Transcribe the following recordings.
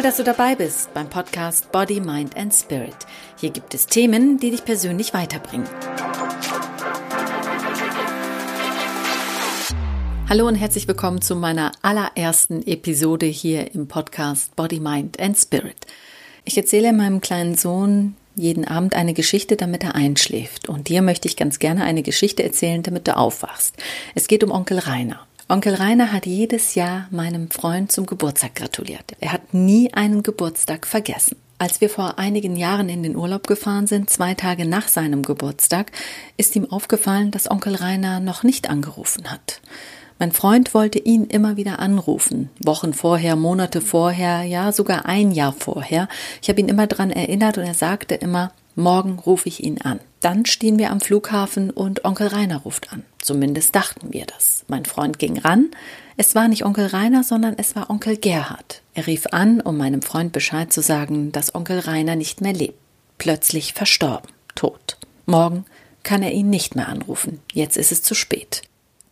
Toll, dass du dabei bist beim Podcast Body, Mind and Spirit. Hier gibt es Themen, die dich persönlich weiterbringen. Hallo und herzlich willkommen zu meiner allerersten Episode hier im Podcast Body, Mind and Spirit. Ich erzähle meinem kleinen Sohn jeden Abend eine Geschichte, damit er einschläft. Und dir möchte ich ganz gerne eine Geschichte erzählen, damit du aufwachst. Es geht um Onkel Rainer. Onkel Rainer hat jedes Jahr meinem Freund zum Geburtstag gratuliert. Er hat nie einen Geburtstag vergessen. Als wir vor einigen Jahren in den Urlaub gefahren sind, zwei Tage nach seinem Geburtstag, ist ihm aufgefallen, dass Onkel Rainer noch nicht angerufen hat. Mein Freund wollte ihn immer wieder anrufen, Wochen vorher, Monate vorher, ja sogar ein Jahr vorher. Ich habe ihn immer daran erinnert und er sagte immer, morgen rufe ich ihn an. Dann stehen wir am Flughafen und Onkel Rainer ruft an. Zumindest dachten wir das. Mein Freund ging ran. Es war nicht Onkel Rainer, sondern es war Onkel Gerhard. Er rief an, um meinem Freund Bescheid zu sagen, dass Onkel Rainer nicht mehr lebt. Plötzlich verstorben, tot. Morgen kann er ihn nicht mehr anrufen. Jetzt ist es zu spät.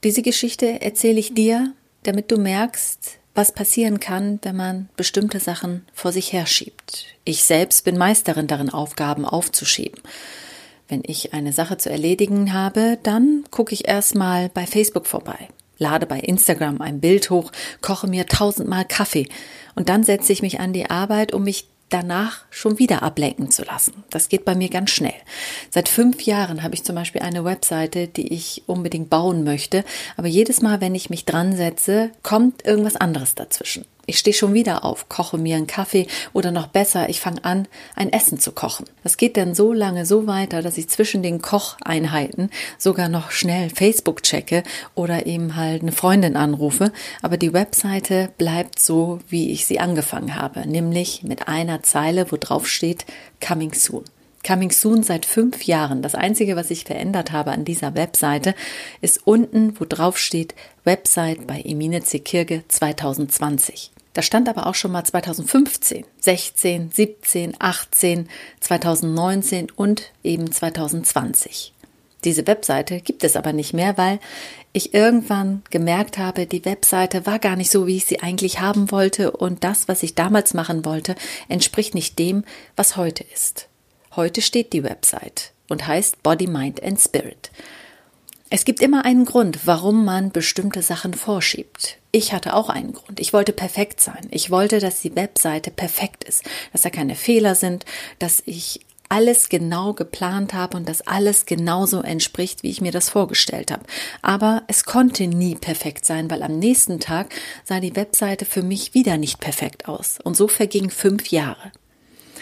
Diese Geschichte erzähle ich dir, damit du merkst, was passieren kann, wenn man bestimmte Sachen vor sich herschiebt. Ich selbst bin Meisterin darin, Aufgaben aufzuschieben. Wenn ich eine Sache zu erledigen habe, dann gucke ich erstmal bei Facebook vorbei, lade bei Instagram ein Bild hoch, koche mir tausendmal Kaffee und dann setze ich mich an die Arbeit, um mich danach schon wieder ablenken zu lassen. Das geht bei mir ganz schnell. Seit fünf Jahren habe ich zum Beispiel eine Webseite, die ich unbedingt bauen möchte, aber jedes Mal, wenn ich mich dran setze, kommt irgendwas anderes dazwischen. Ich stehe schon wieder auf, koche mir einen Kaffee oder noch besser, ich fange an, ein Essen zu kochen. Das geht dann so lange so weiter, dass ich zwischen den Kocheinheiten sogar noch schnell Facebook checke oder eben halt eine Freundin anrufe. Aber die Webseite bleibt so, wie ich sie angefangen habe, nämlich mit einer Zeile, wo drauf steht Coming Soon. Coming Soon seit fünf Jahren. Das Einzige, was ich verändert habe an dieser Webseite, ist unten, wo drauf steht Website bei Emine Zekirge 2020. Da stand aber auch schon mal 2015, 16, 17, 18, 2019 und eben 2020. Diese Webseite gibt es aber nicht mehr, weil ich irgendwann gemerkt habe, die Webseite war gar nicht so, wie ich sie eigentlich haben wollte und das, was ich damals machen wollte, entspricht nicht dem, was heute ist. Heute steht die Website und heißt Body, Mind and Spirit. Es gibt immer einen Grund, warum man bestimmte Sachen vorschiebt. Ich hatte auch einen Grund. Ich wollte perfekt sein. Ich wollte, dass die Webseite perfekt ist, dass da keine Fehler sind, dass ich alles genau geplant habe und dass alles genauso entspricht, wie ich mir das vorgestellt habe. Aber es konnte nie perfekt sein, weil am nächsten Tag sah die Webseite für mich wieder nicht perfekt aus. Und so vergingen fünf Jahre.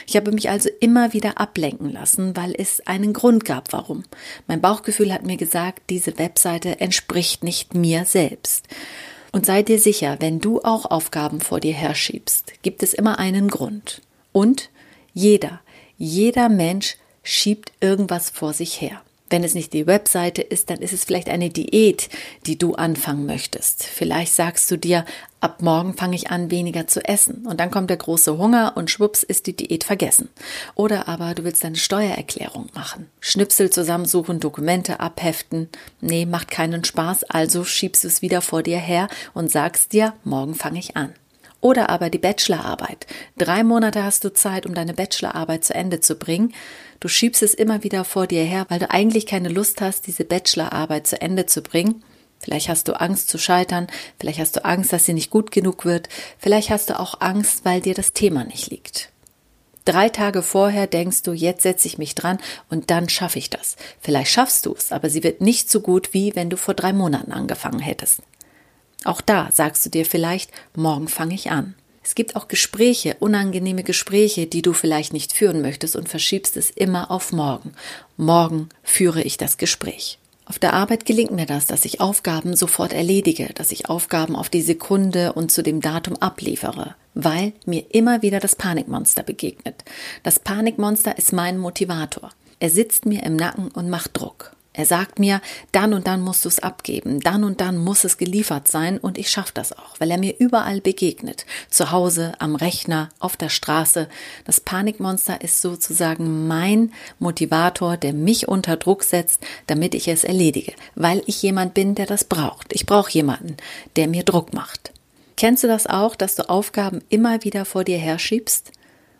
Ich habe mich also immer wieder ablenken lassen, weil es einen Grund gab, warum. Mein Bauchgefühl hat mir gesagt, diese Webseite entspricht nicht mir selbst. Und sei dir sicher, wenn du auch Aufgaben vor dir herschiebst, gibt es immer einen Grund. Und jeder, jeder Mensch schiebt irgendwas vor sich her. Wenn es nicht die Webseite ist, dann ist es vielleicht eine Diät, die du anfangen möchtest. Vielleicht sagst du dir, ab morgen fange ich an, weniger zu essen. Und dann kommt der große Hunger und schwupps ist die Diät vergessen. Oder aber du willst deine Steuererklärung machen. Schnipsel zusammensuchen, Dokumente abheften. Nee, macht keinen Spaß, also schiebst du es wieder vor dir her und sagst dir, morgen fange ich an. Oder aber die Bachelorarbeit. Drei Monate hast du Zeit, um deine Bachelorarbeit zu Ende zu bringen. Du schiebst es immer wieder vor dir her, weil du eigentlich keine Lust hast, diese Bachelorarbeit zu Ende zu bringen. Vielleicht hast du Angst zu scheitern, vielleicht hast du Angst, dass sie nicht gut genug wird, vielleicht hast du auch Angst, weil dir das Thema nicht liegt. Drei Tage vorher denkst du, jetzt setze ich mich dran und dann schaffe ich das. Vielleicht schaffst du es, aber sie wird nicht so gut, wie wenn du vor drei Monaten angefangen hättest. Auch da sagst du dir vielleicht, morgen fange ich an. Es gibt auch Gespräche, unangenehme Gespräche, die du vielleicht nicht führen möchtest und verschiebst es immer auf morgen. Morgen führe ich das Gespräch. Auf der Arbeit gelingt mir das, dass ich Aufgaben sofort erledige, dass ich Aufgaben auf die Sekunde und zu dem Datum abliefere, weil mir immer wieder das Panikmonster begegnet. Das Panikmonster ist mein Motivator. Er sitzt mir im Nacken und macht Druck. Er sagt mir, dann und dann musst du es abgeben, dann und dann muss es geliefert sein und ich schaffe das auch, weil er mir überall begegnet. Zu Hause, am Rechner, auf der Straße. Das Panikmonster ist sozusagen mein Motivator, der mich unter Druck setzt, damit ich es erledige, weil ich jemand bin, der das braucht. Ich brauche jemanden, der mir Druck macht. Kennst du das auch, dass du Aufgaben immer wieder vor dir herschiebst?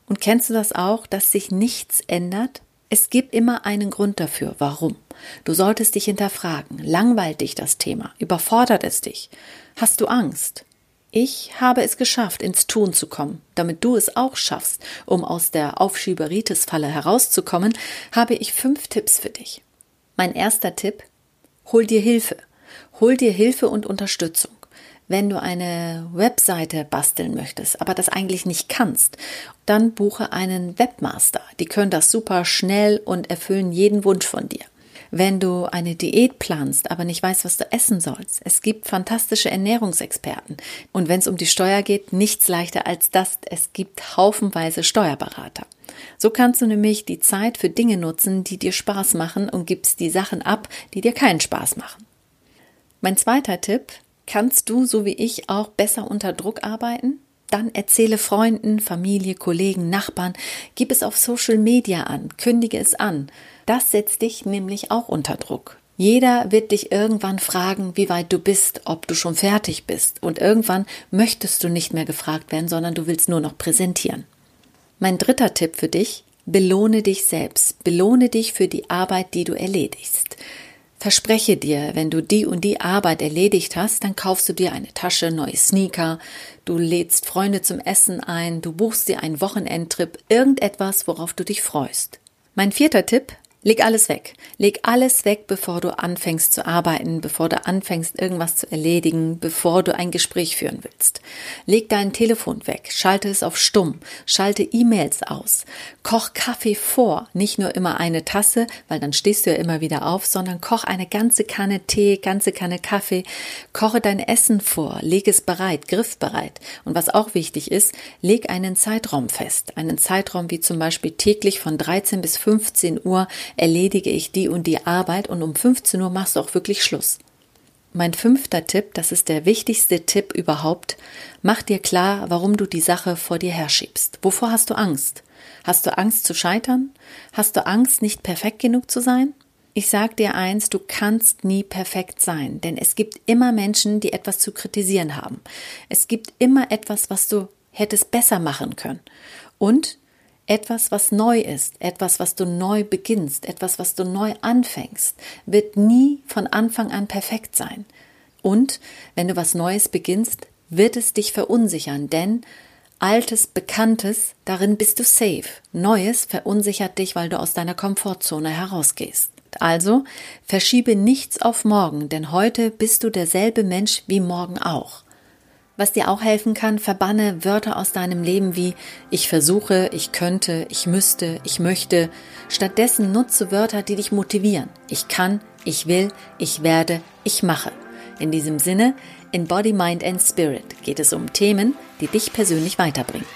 Und kennst du das auch, dass sich nichts ändert? Es gibt immer einen Grund dafür, warum. Du solltest dich hinterfragen. Langweilt dich das Thema? Überfordert es dich? Hast du Angst? Ich habe es geschafft, ins Tun zu kommen. Damit du es auch schaffst, um aus der Aufschieberitis-Falle herauszukommen, habe ich fünf Tipps für dich. Mein erster Tipp, hol dir Hilfe. Hol dir Hilfe und Unterstützung. Wenn du eine Webseite basteln möchtest, aber das eigentlich nicht kannst, dann buche einen Webmaster. Die können das super schnell und erfüllen jeden Wunsch von dir. Wenn du eine Diät planst, aber nicht weißt, was du essen sollst, es gibt fantastische Ernährungsexperten. Und wenn es um die Steuer geht, nichts leichter als das, es gibt haufenweise Steuerberater. So kannst du nämlich die Zeit für Dinge nutzen, die dir Spaß machen und gibst die Sachen ab, die dir keinen Spaß machen. Mein zweiter Tipp, kannst du, so wie ich, auch besser unter Druck arbeiten? Dann erzähle Freunden, Familie, Kollegen, Nachbarn, gib es auf Social Media an, kündige es an. Das setzt dich nämlich auch unter Druck. Jeder wird dich irgendwann fragen, wie weit du bist, ob du schon fertig bist. Und irgendwann möchtest du nicht mehr gefragt werden, sondern du willst nur noch präsentieren. Mein dritter Tipp für dich, belohne dich selbst. Belohne dich für die Arbeit, die du erledigst. Verspreche dir, wenn du die und die Arbeit erledigt hast, dann kaufst du dir eine Tasche, neue Sneaker, du lädst Freunde zum Essen ein, du buchst dir einen Wochenendtrip, irgendetwas, worauf du dich freust. Mein vierter Tipp, Leg alles weg. Leg alles weg, bevor du anfängst zu arbeiten, bevor du anfängst, irgendwas zu erledigen, bevor du ein Gespräch führen willst. Leg dein Telefon weg, schalte es auf stumm, schalte E-Mails aus, koch Kaffee vor, nicht nur immer eine Tasse, weil dann stehst du ja immer wieder auf, sondern koch eine ganze Kanne Tee, ganze Kanne Kaffee, koche dein Essen vor, leg es bereit, griffbereit. Und was auch wichtig ist, leg einen Zeitraum fest, einen Zeitraum wie zum Beispiel täglich von 13 bis 15 Uhr erledige ich die und die Arbeit und um 15 Uhr machst du auch wirklich Schluss. Mein fünfter Tipp, das ist der wichtigste Tipp überhaupt, mach dir klar, warum du die Sache vor dir herschiebst. Wovor hast du Angst? Hast du Angst zu scheitern? Hast du Angst, nicht perfekt genug zu sein? Ich sag dir eins, du kannst nie perfekt sein, denn es gibt immer Menschen, die etwas zu kritisieren haben. Es gibt immer etwas, was du hättest besser machen können. Und etwas, was neu ist, etwas, was du neu beginnst, etwas, was du neu anfängst, wird nie von Anfang an perfekt sein. Und wenn du was Neues beginnst, wird es dich verunsichern, denn Altes, Bekanntes, darin bist du safe. Neues verunsichert dich, weil du aus deiner Komfortzone herausgehst. Also verschiebe nichts auf morgen, denn heute bist du derselbe Mensch wie morgen auch. Was dir auch helfen kann, verbanne Wörter aus deinem Leben wie ich versuche, ich könnte, ich müsste, ich möchte. Stattdessen nutze Wörter, die dich motivieren. Ich kann, ich will, ich werde, ich mache. In diesem Sinne, in Body, Mind and Spirit geht es um Themen, die dich persönlich weiterbringen.